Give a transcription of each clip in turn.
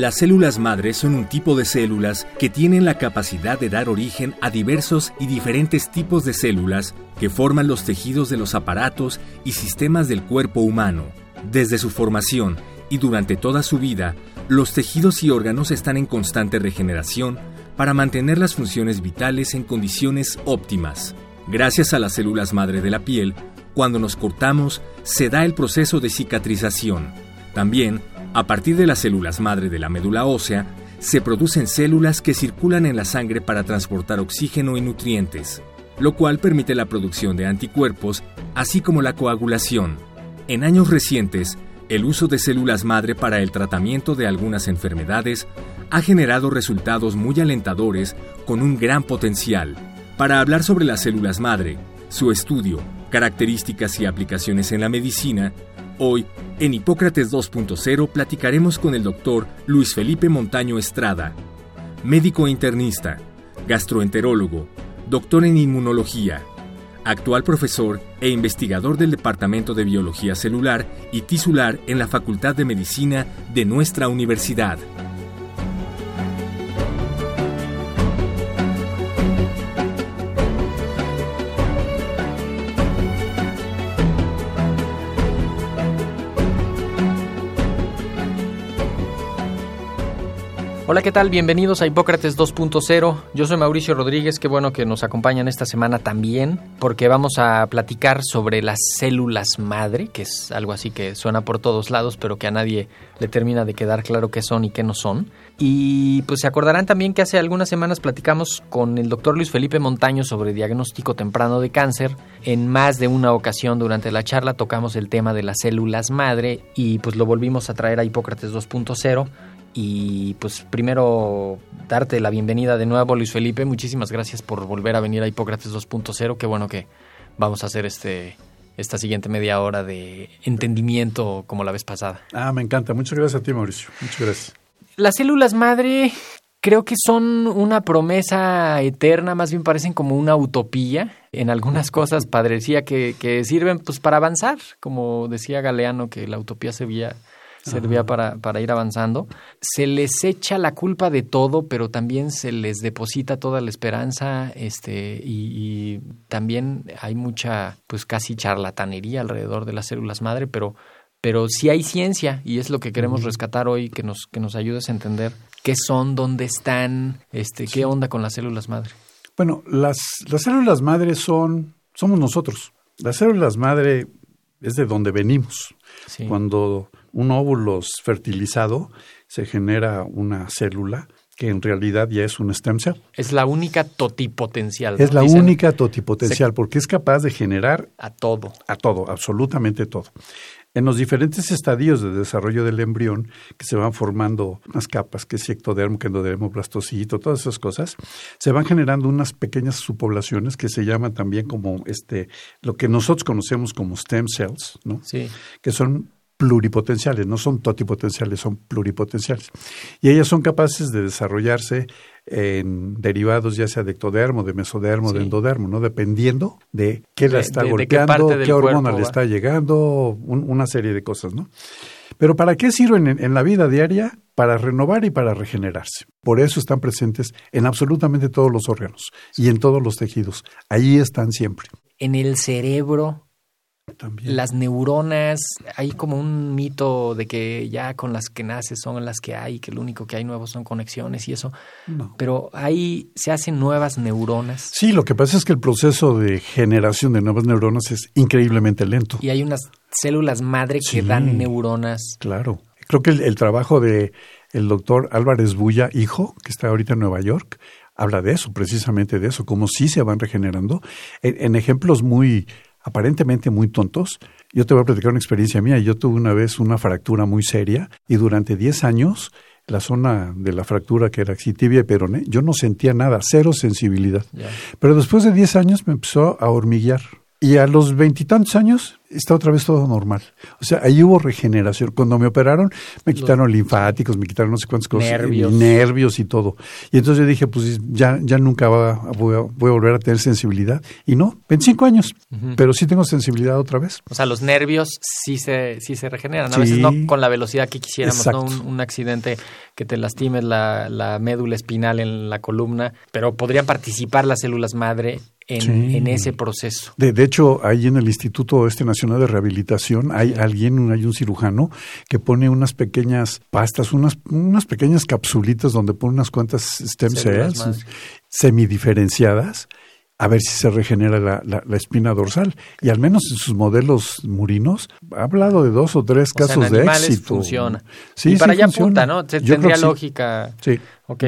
Las células madres son un tipo de células que tienen la capacidad de dar origen a diversos y diferentes tipos de células que forman los tejidos de los aparatos y sistemas del cuerpo humano. Desde su formación y durante toda su vida, los tejidos y órganos están en constante regeneración para mantener las funciones vitales en condiciones óptimas. Gracias a las células madre de la piel, cuando nos cortamos, se da el proceso de cicatrización. También, a partir de las células madre de la médula ósea, se producen células que circulan en la sangre para transportar oxígeno y nutrientes, lo cual permite la producción de anticuerpos, así como la coagulación. En años recientes, el uso de células madre para el tratamiento de algunas enfermedades ha generado resultados muy alentadores con un gran potencial. Para hablar sobre las células madre, su estudio, características y aplicaciones en la medicina, Hoy, en Hipócrates 2.0, platicaremos con el doctor Luis Felipe Montaño Estrada, médico internista, gastroenterólogo, doctor en inmunología, actual profesor e investigador del Departamento de Biología Celular y Tisular en la Facultad de Medicina de nuestra universidad. Hola, ¿qué tal? Bienvenidos a Hipócrates 2.0. Yo soy Mauricio Rodríguez, qué bueno que nos acompañan esta semana también, porque vamos a platicar sobre las células madre, que es algo así que suena por todos lados, pero que a nadie le termina de quedar claro qué son y qué no son. Y pues se acordarán también que hace algunas semanas platicamos con el doctor Luis Felipe Montaño sobre diagnóstico temprano de cáncer. En más de una ocasión durante la charla tocamos el tema de las células madre y pues lo volvimos a traer a Hipócrates 2.0 y pues primero darte la bienvenida de nuevo, Luis Felipe. Muchísimas gracias por volver a venir a Hipócrates 2.0. Qué bueno que vamos a hacer este esta siguiente media hora de entendimiento como la vez pasada. Ah, me encanta. Muchas gracias a ti, Mauricio. Muchas gracias. Las células madre creo que son una promesa eterna, más bien parecen como una utopía. En algunas cosas padrecía que, que sirven pues para avanzar, como decía Galeano, que la utopía se veía servía para, para, ir avanzando. Se les echa la culpa de todo, pero también se les deposita toda la esperanza, este, y, también hay mucha, pues casi charlatanería alrededor de las células madre, pero, pero sí hay ciencia, y es lo que queremos rescatar hoy, que nos, que nos ayudes a entender qué son, dónde están, este, qué onda con las células madre. Bueno, las, las células madre son, somos nosotros. Las células madre es de donde venimos. Cuando un óvulo fertilizado, se genera una célula que en realidad ya es un stem cell. Es la única totipotencial. Es la única totipotencial porque es capaz de generar a todo. A todo, absolutamente todo. En los diferentes estadios de desarrollo del embrión, que se van formando unas capas, que es ectodermo, que endodermo, blastocito, todas esas cosas, se van generando unas pequeñas subpoblaciones que se llaman también como este, lo que nosotros conocemos como stem cells, ¿no? Sí. Que son pluripotenciales, no son totipotenciales, son pluripotenciales. Y ellas son capaces de desarrollarse en derivados ya sea de ectodermo, de mesodermo, de endodermo, ¿no? Dependiendo de qué la está golpeando, qué, hormona le está llegando, una serie de cosas, ¿no? Pero ¿para qué sirven en, la vida diaria? Para renovar y para regenerarse. Por eso están presentes en absolutamente todos los órganos y en todos los tejidos. Ahí están siempre. En el cerebro las neuronas, hay como un mito de que ya con las que naces son las que hay, que lo único que hay nuevo son conexiones y eso. Pero ahí se hacen nuevas neuronas. Sí, lo que pasa es que el proceso de generación de nuevas neuronas es increíblemente lento. Y hay unas células madre que dan neuronas. Claro. Creo que el, trabajo de el doctor Álvarez Bulla, hijo, que está ahorita en Nueva York, habla de eso, precisamente de eso, cómo sí se van regenerando en ejemplos muy aparentemente muy tontos. Yo te voy a platicar una experiencia mía. Yo tuve una vez una fractura muy seria y durante 10 años la zona de la fractura que era tibia y peroné, yo no sentía nada, cero sensibilidad. Pero después de 10 años me empezó a hormiguear. Y a los veintitantos años está otra vez todo normal. O sea, ahí hubo regeneración. Cuando me operaron, me quitaron linfáticos, me quitaron no sé cuántas cosas, nervios, nervios y todo. Y entonces yo dije, pues ya, ya nunca va, voy, a, volver a tener sensibilidad. Y no, 25 años, pero sí tengo sensibilidad otra vez. O sea, los nervios sí se, sí se regeneran. A veces no con la velocidad que quisiéramos, ¿no? Un, accidente que te lastime la, la médula espinal en la columna, pero podrían participar las células madre en, en, ese proceso. De, de, hecho, ahí en el Instituto Este Nacional de Rehabilitación hay alguien, hay un cirujano que pone unas pequeñas pastas, unas, unas pequeñas capsulitas donde pone unas cuantas stem cells semidiferenciadas a ver si se regenera la, la, espina dorsal. Y al menos en sus modelos murinos, ha hablado de dos o tres casos de éxito. funciona. Sí, y para allá apunta, ¿no? tendría lógica. Sí,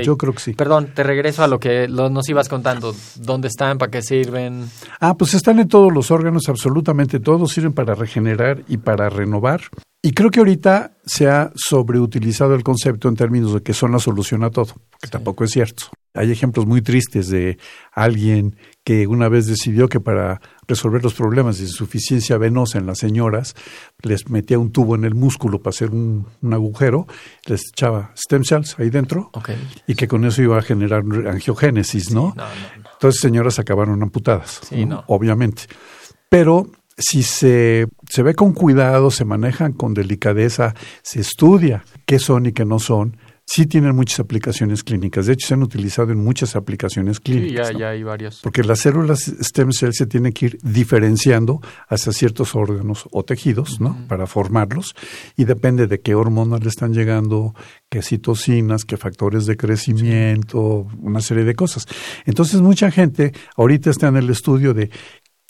yo creo que sí. Perdón, te regreso a lo que nos ibas contando. ¿Dónde están? ¿Para qué sirven? Ah, pues están en todos los órganos, absolutamente todos. Sirven para regenerar y para renovar. Y creo que ahorita se ha sobreutilizado el concepto en términos de que son la solución a todo, que tampoco es cierto. Hay ejemplos muy tristes de alguien que una vez decidió que para resolver los problemas de insuficiencia venosa en las señoras, les metía un tubo en el músculo para hacer un, agujero, les echaba stem cells ahí dentro y que con eso iba a generar angiogénesis, ¿no? Entonces señoras acabaron amputadas, obviamente. Pero si se, se ve con cuidado, se manejan con delicadeza, se estudia qué son y qué no son, sí tienen muchas aplicaciones clínicas. De hecho, se han utilizado en muchas aplicaciones clínicas. Sí, ya, ya hay varias. Porque las células stem cell se tienen que ir diferenciando hacia ciertos órganos o tejidos, ¿no? Para formarlos. Y depende de qué hormonas le están llegando, qué citocinas, qué factores de crecimiento, una serie de cosas. Entonces, mucha gente ahorita está en el estudio de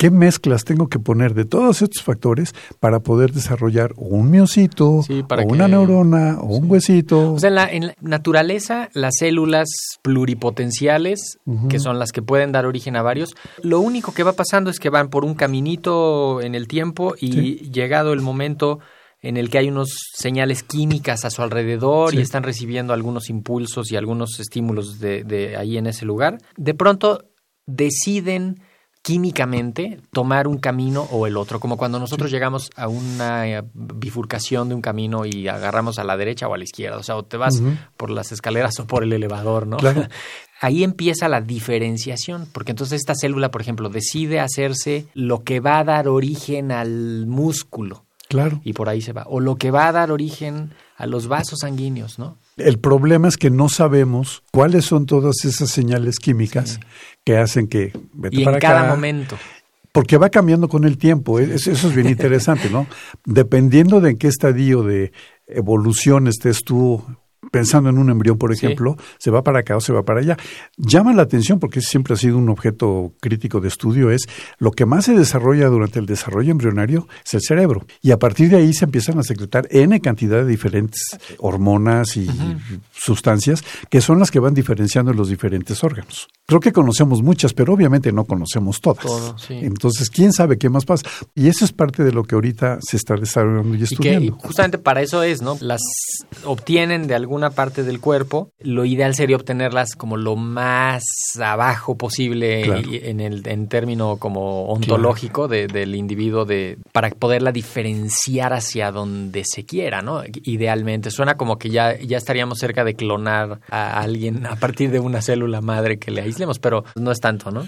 qué mezclas tengo que poner de todos estos factores para poder desarrollar un miocito, o una neurona, o un huesito. O sea, en la, naturaleza, las células pluripotenciales, que son las que pueden dar origen a varios, lo único que va pasando es que van por un caminito en el tiempo y llegado el momento en el que hay unos señales químicas a su alrededor y están recibiendo algunos impulsos y algunos estímulos de, de ahí en ese lugar, de pronto deciden químicamente tomar un camino o el otro, como cuando nosotros llegamos a una eh, bifurcación de un camino y agarramos a la derecha o a la izquierda, o sea, o te vas por las escaleras o por el elevador, ¿no? Ahí empieza la diferenciación, porque entonces esta célula, por ejemplo, decide hacerse lo que va a dar origen al músculo. Claro. Y por ahí se va. O lo que va a dar origen a los vasos sanguíneos, ¿no? El problema es que no sabemos cuáles son todas esas señales químicas que hacen que vete y en cada momento. Porque va cambiando con el tiempo, eso es bien interesante, ¿no? Dependiendo de en qué estadio de evolución estés tú pensando en un embrión, por ejemplo, se va para acá o se va para allá. Llama la atención, porque siempre ha sido un objeto crítico de estudio, es lo que más se desarrolla durante el desarrollo embrionario es el cerebro. Y a partir de ahí se empiezan a secretar N cantidad de diferentes hormonas y sustancias que son las que van diferenciando los diferentes órganos. Creo que conocemos muchas, pero obviamente no conocemos todas. Entonces, ¿quién sabe qué más pasa? Y eso es parte de lo que ahorita se está desarrollando y estudiando. Y justamente para eso es, ¿no? Las obtienen de alguna parte del cuerpo. Lo ideal sería obtenerlas como lo más abajo posible en el en término como ontológico del individuo de para poderla diferenciar hacia donde se quiera, ¿no? Idealmente. Suena como que ya, ya estaríamos cerca de clonar a alguien a partir de una célula madre que le aislemos, pero no es tanto, ¿no?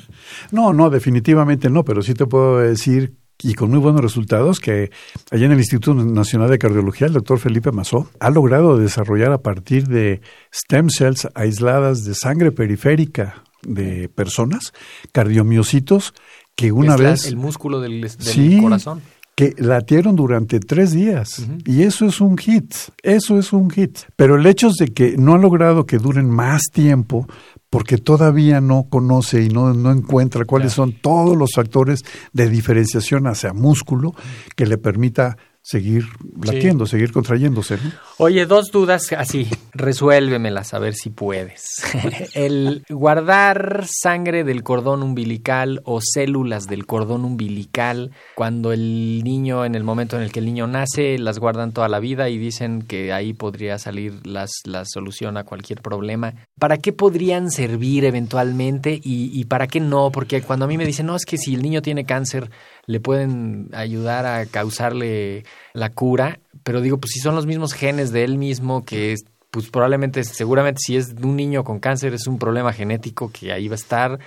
No, no, definitivamente no, pero sí te puedo decir y con muy buenos resultados que allá en el Instituto Nacional de Cardiología, el doctor Felipe Mazó ha logrado desarrollar a partir de stem cells aisladas de sangre periférica de personas, cardiomiocitos, que una vez... el músculo del, del sí, corazón que latieron durante tres días. Y eso es un hit, eso es un hit. Pero el hecho es de que no ha logrado que duren más tiempo porque todavía no conoce y no, no encuentra cuáles son todos los factores de diferenciación hacia músculo que le permita seguir latiendo, seguir contrayéndose. ¿no? Oye, dos dudas así, resuélvemelas a ver si puedes. El guardar sangre del cordón umbilical o células del cordón umbilical cuando el niño, en el momento en el que el niño nace, las guardan toda la vida y dicen que ahí podría salir las, la solución a cualquier problema. ¿Para qué podrían servir eventualmente y, y para qué no? Porque cuando a mí me dicen, no, es que si el niño tiene cáncer, le pueden ayudar a causarle la cura, pero digo, pues si son los mismos genes de él mismo que pues probablemente, seguramente si es un niño con cáncer es un problema genético que ahí va a estar,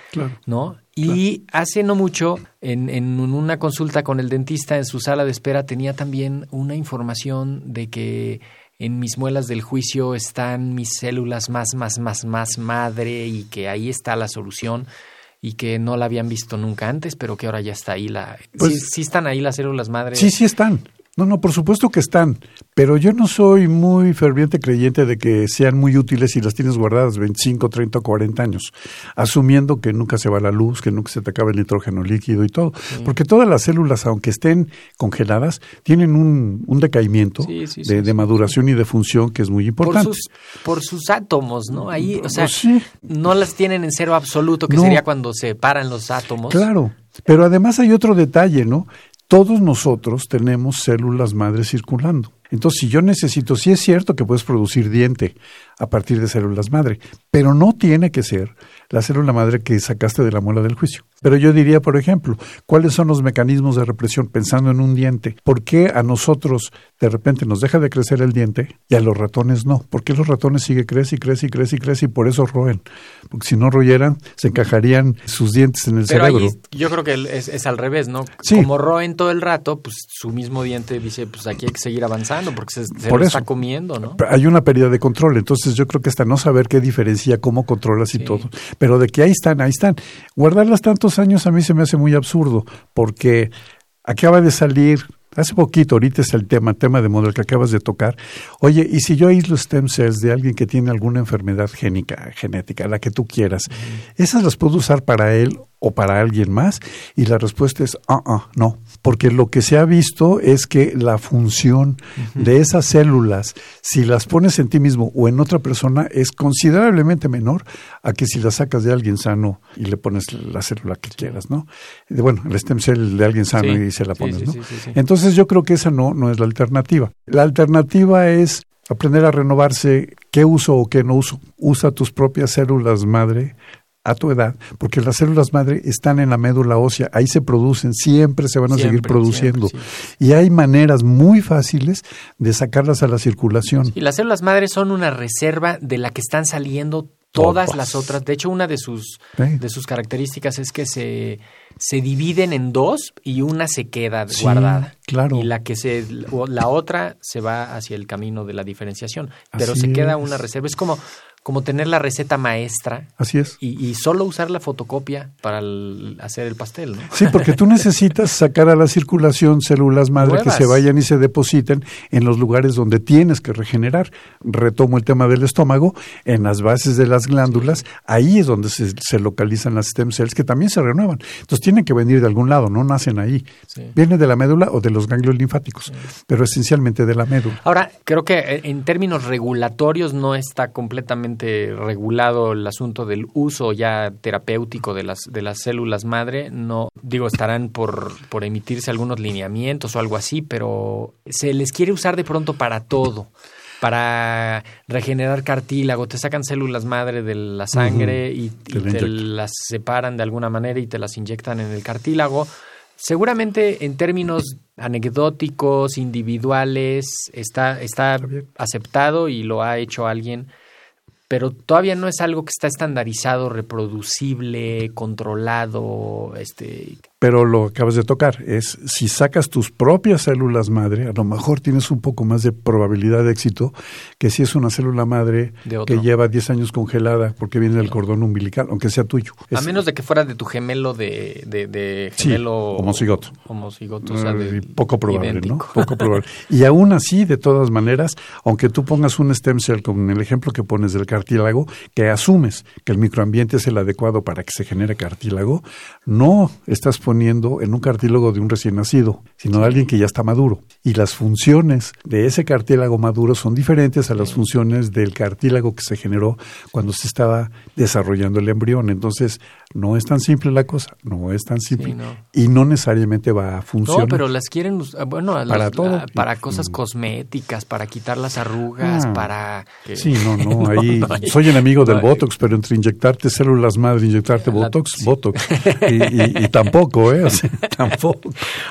¿no? Y hace no mucho, en, en, una consulta con el dentista en su sala de espera, tenía también una información de que en mis muelas del juicio están mis células más, más, más, más madre y que ahí está la solución y que no la habían visto nunca antes, pero que ahora ya está ahí la... Pues ¿sí, están ahí las células madre? Sí, sí están. No, no, por supuesto que están, pero yo no soy muy ferviente creyente de que sean muy útiles si las tienes guardadas 25, 30 o 40 años, asumiendo que nunca se va la luz, que nunca se te acaba el nitrógeno líquido y todo. Porque todas las células, aunque estén congeladas, tienen un, un decaimiento Sí, sí, sí, de, de sí. maduración y de función que es muy Por importante. sus, por sus átomos, ¿no? Ahí, o sea, Pues sí. no las tienen en cero absoluto, que No. sería cuando se paran los átomos. Claro, pero además hay otro detalle, ¿no? Todos nosotros tenemos células madres circulando. Entonces, si yo necesito, sí es cierto que puedes producir diente a partir de células madre, pero no tiene que ser la célula madre que sacaste de la muela del juicio. Pero yo diría, por ejemplo, ¿cuáles son los mecanismos de represión pensando en un diente? ¿Por qué a nosotros de repente nos deja de crecer el diente y a los ratones no? ¿Por qué los ratones sigue crece y crece y crece y crece y por eso roen? Porque si no royeran, se encajarían sus dientes en el Pero cerebro. ahí yo creo que es, es al revés, ¿no? Sí. Como roen todo el rato, pues su mismo diente dice, pues aquí hay que seguir avanzando porque se, se Por lo eso. está comiendo, ¿no? hay una pérdida de control. Entonces yo creo que hasta no saber qué diferencia, cómo controlas y Sí. todo. Pero de que ahí están, ahí están. Guardarlas tantos años a mí se me hace muy absurdo porque acaba de salir, hace poquito, ahorita es el tema, tema de moda que acabas de tocar. Oye, y si yo aíslo stem cells de alguien que tiene alguna enfermedad génica, genética, la que tú quieras, ¿esas las puedo usar para él o para alguien más? Y la respuesta es, ah, ah, no. Porque lo que se ha visto es que la función de esas células, si las pones en ti mismo o en otra persona, es considerablemente menor a que si las sacas de alguien sano y le pones la célula que quieras, ¿no? Bueno, el stem cell de alguien sano Sí, y se la pones, sí, ¿no? sí. Entonces yo creo que esa no, no es la alternativa. La alternativa es aprender a renovarse qué uso o qué no uso. Usa tus propias células madre a tu edad, porque las células madre están en la médula ósea, ahí se producen, siempre se van a seguir produciendo. siempre, Y hay maneras muy fáciles de sacarlas a la circulación. Y las células madres son una reserva de la que están saliendo todas Todas. las otras. De hecho, una de sus, Sí. de sus características es que se, se dividen en dos y una se queda Sí, guardada. claro. Y la que se, la otra se va hacia el camino de la diferenciación. Pero Así se queda es. una reserva. Es como, como tener la receta maestra Así es. y, y solo usar la fotocopia para el- hacer el pastel, ¿no? Sí, porque tú necesitas sacar a la circulación células madre Nuevas. que se vayan y se depositen en los lugares donde tienes que regenerar. Retomo el tema del estómago, en las bases de las glándulas, ahí es donde se, se localizan las stem cells que también se renuevan. Entonces tienen que venir de algún lado, no nacen ahí. Sí. Vienen de la médula o de los ganglios linfáticos, pero esencialmente de la médula. Ahora, creo que eh, en términos regulatorios no está completamente regulado el asunto del uso ya terapéutico de las, de las células madre. No, digo, estarán por, por emitirse algunos lineamientos o algo así, pero se les quiere usar de pronto para todo. Para regenerar cartílago, te sacan células madre de la sangre y, y Te te las separan de alguna manera y te las inyectan en el cartílago. Seguramente en términos anecdóticos, individuales, está, está aceptado y lo ha hecho alguien, pero todavía no es algo que está estandarizado, reproducible, controlado, este, Pero lo que acabas de tocar es, si sacas tus propias células madre, a lo mejor tienes un poco más de probabilidad de éxito que si es una célula madre De que lleva 10 años congelada porque viene del cordón umbilical, aunque sea tuyo. a menos de que fuera de tu gemelo de, de, de Sí, gemelo homocigoto. homocigoto, o sea, de- Eh, poco probable, idéntico. ¿no? Poco probable. Y aún así, de todas maneras, aunque tú pongas un stem cell, con el ejemplo que pones del cartílago, que asumes que el microambiente es el adecuado para que se genere cartílago, no estás poniendo en un cartílago de un recién nacido, sino de alguien que ya está maduro. Y las funciones de ese cartílago maduro son diferentes a las funciones del cartílago que se generó cuando se estaba desarrollando el embrión. Entonces, no es tan simple la cosa, no es tan simple. Y no necesariamente va a funcionar. No, pero las quieren, bueno, para, todo, para cosas cosméticas, para quitar las arrugas, ah, para... Sí, no, no, ahí soy enemigo del Botox, pero entre inyectarte células madre e inyectarte Botox, Botox. Y, tampoco, ¿eh? tampoco.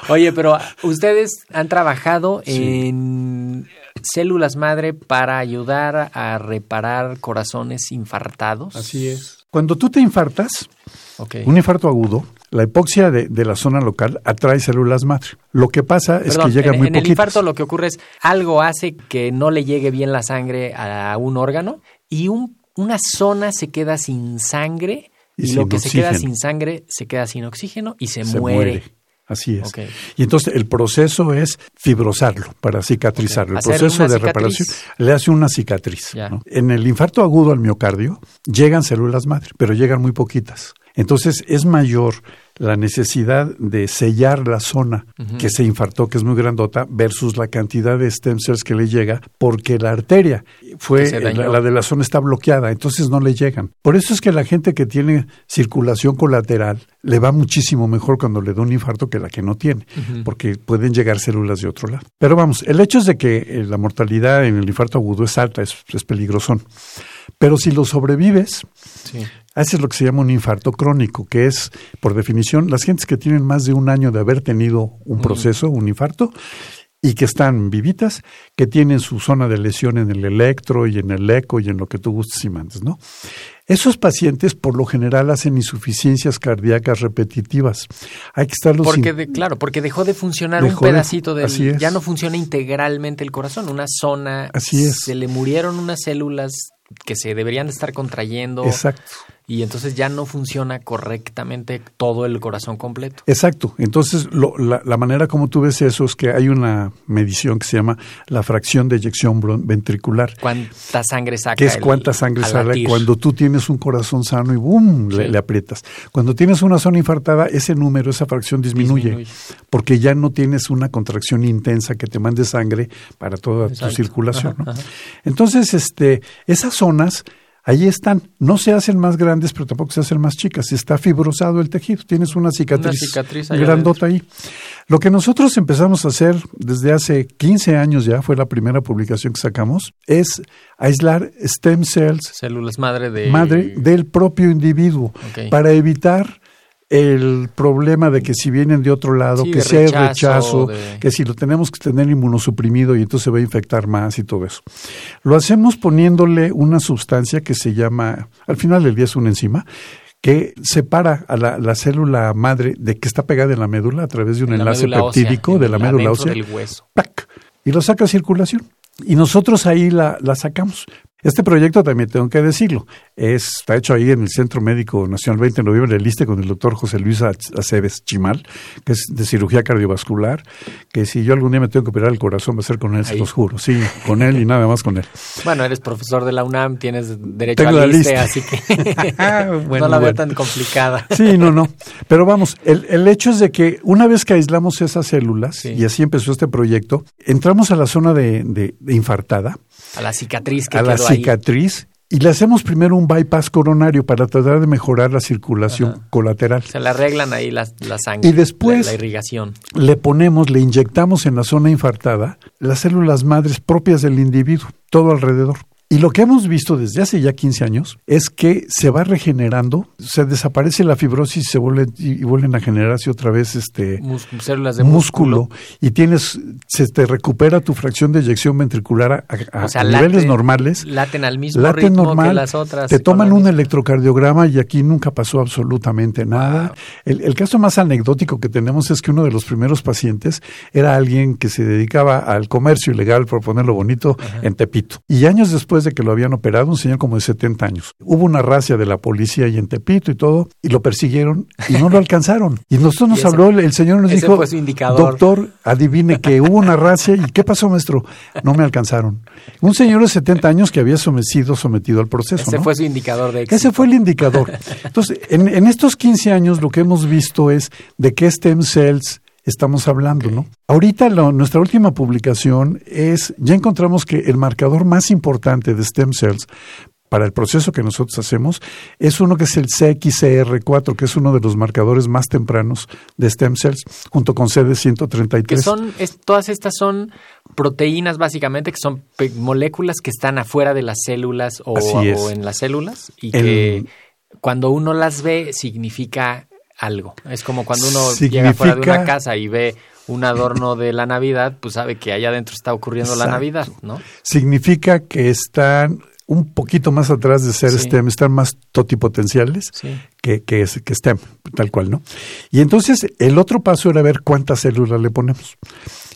Oye, pero ustedes han trabajado en células madre para ayudar a reparar corazones infartados. Así es. Cuando tú te infartas, un infarto agudo, la hipoxia de, la zona local atrae células madre. Lo que pasa es que llega muy En el infarto lo que ocurre es algo hace que no le llegue bien la sangre a un órgano y una zona se queda sin sangre y, lo que se queda sin sangre se queda sin oxígeno y se, muere. Así es. Y entonces el proceso es fibrosarlo para cicatrizarlo. El proceso de reparación le hace una cicatriz. En el infarto agudo al miocardio llegan células madre, pero llegan muy poquitas. Entonces es mayor la necesidad de sellar la zona que se infartó, que es muy grandota, versus la cantidad de stem cells que le llega, porque la arteria fue la, de la zona está bloqueada, entonces no le llegan. Por eso es que la gente que tiene circulación colateral le va muchísimo mejor cuando le da un infarto que la que no tiene, porque pueden llegar células de otro lado. Pero vamos, el hecho es de que eh, la mortalidad en el infarto agudo es alta, es, es peligrosón. Pero si lo sobrevives, sí. haces lo que se llama un infarto crónico, que es, por definición, las gentes que tienen más de un año de haber tenido un proceso, un infarto, y que están vivitas, que tienen su zona de lesión en el electro y en el eco y en lo que tú gustes y mandes, ¿no? Esos pacientes por lo general hacen insuficiencias cardíacas repetitivas. Hay que estarlos porque claro, porque dejó de funcionar un pedacito de ya no funciona integralmente el corazón, una zona así es. se le murieron unas células que se deberían estar contrayendo. Exacto. Y entonces ya no funciona correctamente todo el corazón completo. Exacto. Entonces, la, manera como tú ves eso es que hay una medición que se llama la fracción de eyección ventricular. ¿Cuánta sangre saca? Que es cuánta sangre sale cuando tú tienes un corazón sano y ¡boom! Le, aprietas. Cuando tienes una zona infartada, ese número, esa fracción disminuye, porque ya no tienes una contracción intensa que te mande sangre para toda tu circulación. Entonces, este, esas zonas Ahí están, no se hacen más grandes, pero tampoco se hacen más chicas. Está fibrosado el tejido, tienes una cicatriz, grandota ahí. Lo que nosotros empezamos a hacer desde hace 15 años ya, fue la primera publicación que sacamos, es aislar stem cells, células madre, de... madre del propio individuo, para evitar el problema de que si vienen de otro lado, que si hay rechazo, que si lo tenemos que tener inmunosuprimido y entonces se va a infectar más y todo eso. Lo hacemos poniéndole una sustancia que se llama, al final del día es una enzima, que separa a la, célula madre de que está pegada en la médula a través de un enlace peptídico de la médula ósea. y lo saca a circulación. Y nosotros ahí la, la sacamos. Este proyecto también tengo que decirlo, está hecho ahí en el Centro Médico Nacional 20 de noviembre del ISTE con el doctor José Luis Aceves Chimal, que es de cirugía cardiovascular, que si yo algún día me tengo que operar el corazón va a ser con él, se los juro, sí, con él y nada más con él. Bueno, eres profesor de la UNAM, tienes derecho al ISTE, así que no la veo tan complicada. Sí, no, no, pero vamos, el, hecho es de que una vez que aislamos esas células, y así empezó este proyecto, entramos a la zona de, de infartada, a la cicatriz que a la cicatriz y le hacemos primero un bypass coronario para tratar de mejorar la circulación colateral. Se le arreglan ahí la, sangre. Y después la, irrigación. le ponemos, le inyectamos en la zona infartada las células madres propias del individuo, todo alrededor. Y lo que hemos visto desde hace ya 15 años es que se va regenerando, se desaparece la fibrosis se vuelve, y, vuelven a generarse otra vez este células de músculo, y tienes se te recupera tu fracción de eyección ventricular a, niveles normales. Laten al mismo ritmo que las otras. Te toman un electrocardiograma y aquí nunca pasó absolutamente nada. El, caso más anecdótico que tenemos es que uno de los primeros pacientes era alguien que se dedicaba al comercio ilegal, por ponerlo bonito, en Tepito. Y años después después de que lo habían operado, un señor como de 70 años. Hubo una racia de la policía ahí en Tepito y todo, y lo persiguieron y no lo alcanzaron. Y nosotros nos ese- habló, el, señor nos dijo, doctor, adivine que hubo una racia y ¿qué pasó, maestro? No me alcanzaron. Un señor de 70 años que había sometido, sometido al proceso. Ese ¿no? fue su indicador de éxito. Ese fue el indicador. Entonces, en, en estos 15 años lo que hemos visto es de qué stem cells estamos hablando, ¿no? Ahorita lo- nuestra última publicación es, ya encontramos que el marcador más importante de stem cells para el proceso que nosotros hacemos es uno que es el CXCR4, que es uno de los marcadores más tempranos de stem cells, junto con CD133. Que son, es- todas estas son proteínas básicamente, que son moléculas que están afuera de las células o, en las células y El- que cuando uno las ve significa algo. Es como cuando uno llega fuera de una casa y ve un adorno de la Navidad, pues sabe que allá adentro está ocurriendo la. Navidad, ¿no? Significa que están un poquito más atrás de ser Sí. STEM, están más totipotenciales. Sí. que, que, que STEM, tal cual, ¿no? Y entonces el otro paso era ver cuántas células le ponemos.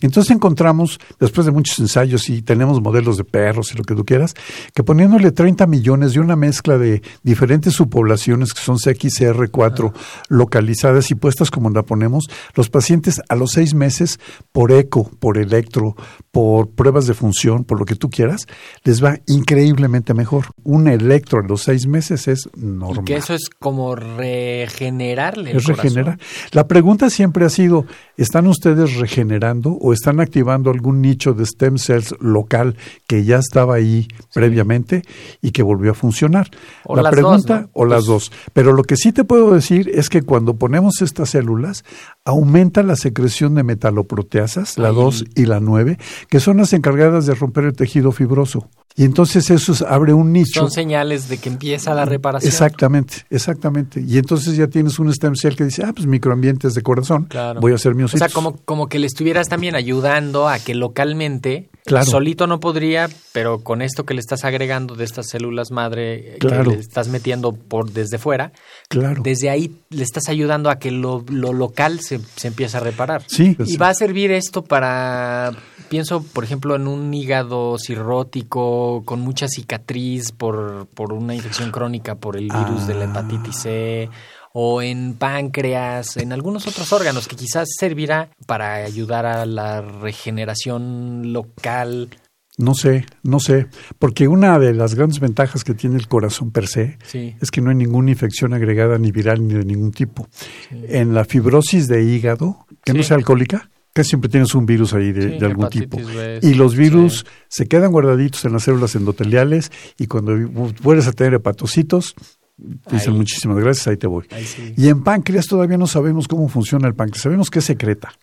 Entonces encontramos, después de muchos ensayos y tenemos modelos de perros y lo que tú quieras, que poniéndole 30 millones de una mezcla de diferentes subpoblaciones que son CXCR4 localizadas y puestas como la ponemos, los pacientes a los seis meses, por eco, por electro, por pruebas de función, por lo que tú quieras, les va increíblemente mejor. Un electro a los seis meses es normal. Y que eso es como regenerarle el Es regenerar. La pregunta siempre ha sido, ¿están ustedes regenerando o están activando algún nicho de stem cells local que ya estaba ahí previamente y que volvió a funcionar? O la las pregunta, dos, ¿no? o las Pues- dos. Pero lo que sí te puedo decir es que cuando ponemos estas células, aumenta la secreción de metaloproteasas, la Ahí. 2 y la 9, que son las encargadas de romper el tejido fibroso. Y entonces eso es- abre un nicho. Son señales de que empieza la reparación. Exactamente, exactamente. Y entonces ya tienes un stem cell que dice, ah, pues microambientes de corazón, Claro. voy a hacer O miocitos. sea, como, como que le estuvieras también ayudando a que localmente, Claro. solito no podría, pero con esto que le estás agregando de estas células madre Claro. que le estás metiendo por desde fuera, Claro. desde ahí le estás ayudando a que lo, lo local se, se empiece a reparar. Sí. Y va a servir esto para, pienso, por ejemplo, en un hígado cirrótico con mucha cicatriz por, por una infección crónica por el virus de la Ah. hepatitis C, o en páncreas, en algunos otros órganos que quizás servirá para ayudar a la regeneración local. No sé, no sé. Porque una de las grandes ventajas que tiene el corazón per se Sí. es que no hay ninguna infección agregada ni viral ni de ningún tipo. En la fibrosis de hígado, que no sea alcohólica, que siempre tienes un virus ahí de, Sí, de algún tipo. B, Y los virus sí. se quedan guardaditos en las células endoteliales y cuando vuelves a tener hepatocitos, dicen Ahí. muchísimas gracias, ahí te voy. Ahí sí. Y en páncreas todavía no sabemos cómo funciona el páncreas. Sabemos que es secreta,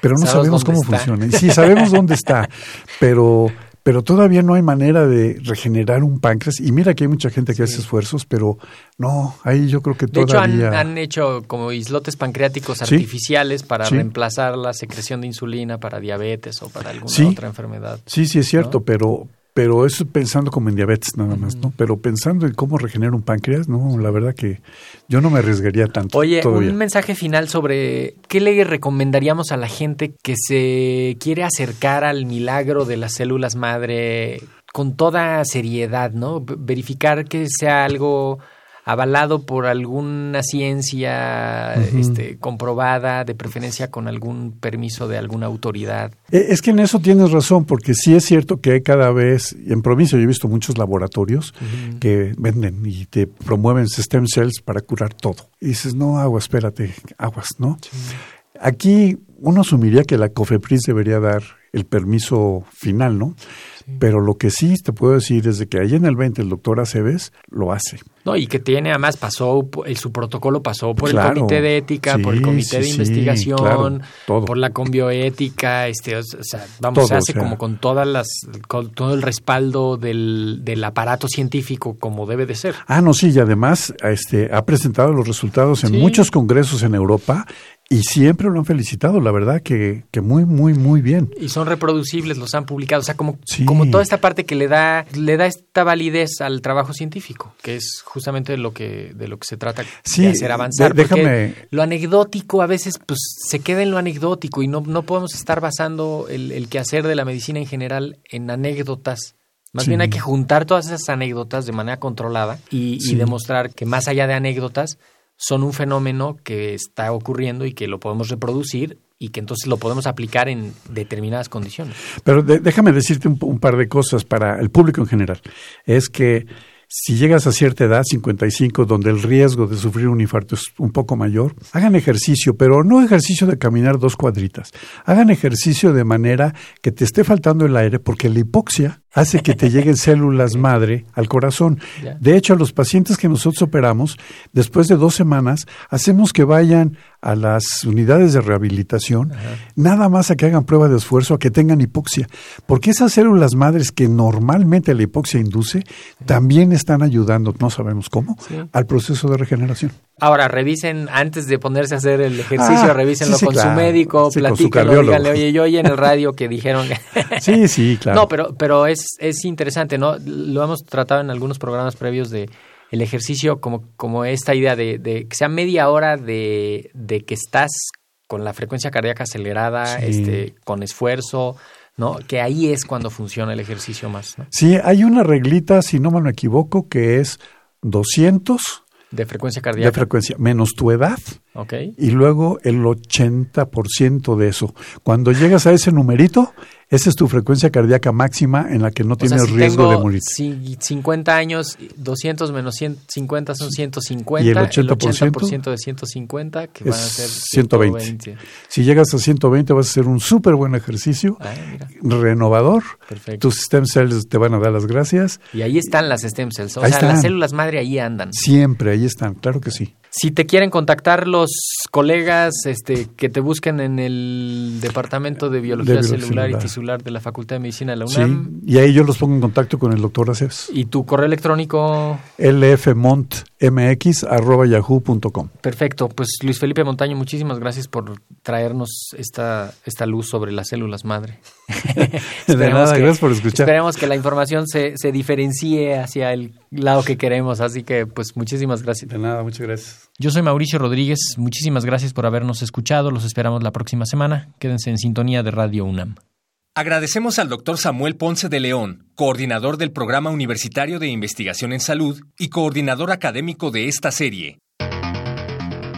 pero no Sabemos cómo está. funciona. Y sí, sabemos dónde está, pero, pero todavía no hay manera de regenerar un páncreas. Y mira que hay mucha gente que hace esfuerzos, pero no, ahí yo creo que De hecho, han, todavía... han hecho como islotes pancreáticos Sí. artificiales para Sí. reemplazar la secreción de insulina para diabetes o para alguna Sí. otra enfermedad. Sí, sí, es cierto, ¿no? pero, pero eso pensando como en diabetes nada más, ¿no? Pero pensando en cómo regenerar un páncreas, no, la verdad que yo no me arriesgaría tanto. Oye, todavía. un mensaje final sobre qué le recomendaríamos a la gente que se quiere acercar al milagro de las células madre con toda seriedad, ¿no? Verificar que sea algo avalado por alguna ciencia este, comprobada, de preferencia con algún permiso de alguna autoridad. Eh, Es que en eso tienes razón, porque sí es cierto que hay cada vez, en provincia yo he visto muchos laboratorios que venden y te promueven stem cells para curar todo. Y dices, no, agua, espérate, aguas, ¿no? Aquí uno asumiría que la COFEPRIS debería dar el permiso final, ¿no? Pero lo que sí te puedo decir es de que ahí en el 20 el doctor Aceves lo hace. No, y que tiene, además, pasó, el, su protocolo pasó por Claro. el comité de ética, por el comité de sí, investigación, claro, todo. por la conbioética, este, o sea, vamos, Todo, se hace o sea. como con todas las, con todo el respaldo del, del aparato científico como debe de ser. Ah, no, sí, y además este, ha presentado los resultados en Sí. muchos congresos en Europa y siempre lo han felicitado, la verdad que, que muy, muy, muy bien. Y son reproducibles, los han publicado, o sea, como, Sí. como toda esta parte que le da, le da esta validez al trabajo científico, que es justamente lo que, de lo que se trata Sí, de hacer avanzar. de- porque déjame- Lo anecdótico a veces pues se queda en lo anecdótico y no, no podemos estar basando el, el quehacer de la medicina en general en anécdotas Más Sí. bien hay que juntar todas esas anécdotas de manera controlada y, demostrar que más allá de anécdotas son un fenómeno que está ocurriendo y que lo podemos reproducir y que entonces lo podemos aplicar en determinadas condiciones. Pero déjame decirte un, un par de cosas para el público en general. Es que si llegas a cierta edad, 55, donde el riesgo de sufrir un infarto es un poco mayor, hagan ejercicio, pero no ejercicio de caminar dos cuadritas. Hagan ejercicio de manera que te esté faltando el aire, porque la hipoxia hace que te lleguen células madre al corazón. De hecho, a los pacientes que nosotros operamos, después de dos semanas, hacemos que vayan a las unidades de rehabilitación, nada más a que hagan prueba de esfuerzo, a que tengan hipoxia. Porque esas células madres que normalmente la hipoxia induce, también están ayudando, no sabemos cómo, Sí. al proceso de regeneración. Ahora, revisen, antes de ponerse a hacer el ejercicio, Ah, revísenlo sí, sí, con claro. su médico, Sí, con su platíquenlo, díganle, oye, yo oí en el radio que dijeron... Sí, sí, claro. No, pero, pero es, es interesante, ¿no? Lo hemos tratado en algunos programas previos de el ejercicio como, como esta idea de, de que sea media hora de, de que estás con la frecuencia cardíaca acelerada, este, con esfuerzo, ¿no? Que ahí es cuando funciona el ejercicio más, ¿no? Sí, hay una reglita, si no me equivoco, que es 200 De frecuencia de cardíaca. frecuencia menos tu edad ok. y luego el 80% de eso. Cuando llegas a ese numerito, esa es tu frecuencia cardíaca máxima en la que no O sea, tienes si riesgo tengo de morir. si 50 años, 200 menos 150 son 150. ¿Y el 80%, 80%? de 150, que van a ser 120. 120. Si llegas a 120 vas a hacer un súper buen ejercicio, Ah, mira, renovador, perfecto. tus stem cells te van a dar las gracias. Y ahí están las stem cells. O Ahí sea, las están. células madre ahí andan. Siempre, ahí están, claro que sí. Si te quieren contactar los colegas este, que te busquen en el Departamento de Biología, De Biología Celular y. Tisular de la Facultad de Medicina de la Sí, UNAM. y ahí yo los pongo en contacto con el doctor Aceves. Y tu correo electrónico, lfmontmx.yahoo.com. perfecto. Pues Luis Felipe Montaño, muchísimas gracias por traernos esta, esta luz sobre las células madre. De Esperemos nada, que- gracias por escuchar. Esperemos que la información se, se diferencie hacia el lado que queremos. Así que, pues, muchísimas gracias. De nada, muchas gracias. Yo soy Mauricio Rodríguez. Muchísimas gracias por habernos escuchado. Los esperamos la próxima semana. Quédense en sintonía de Radio UNAM. Agradecemos al doctor Samuel Ponce de León, coordinador del Programa Universitario de Investigación en Salud y coordinador académico de esta serie.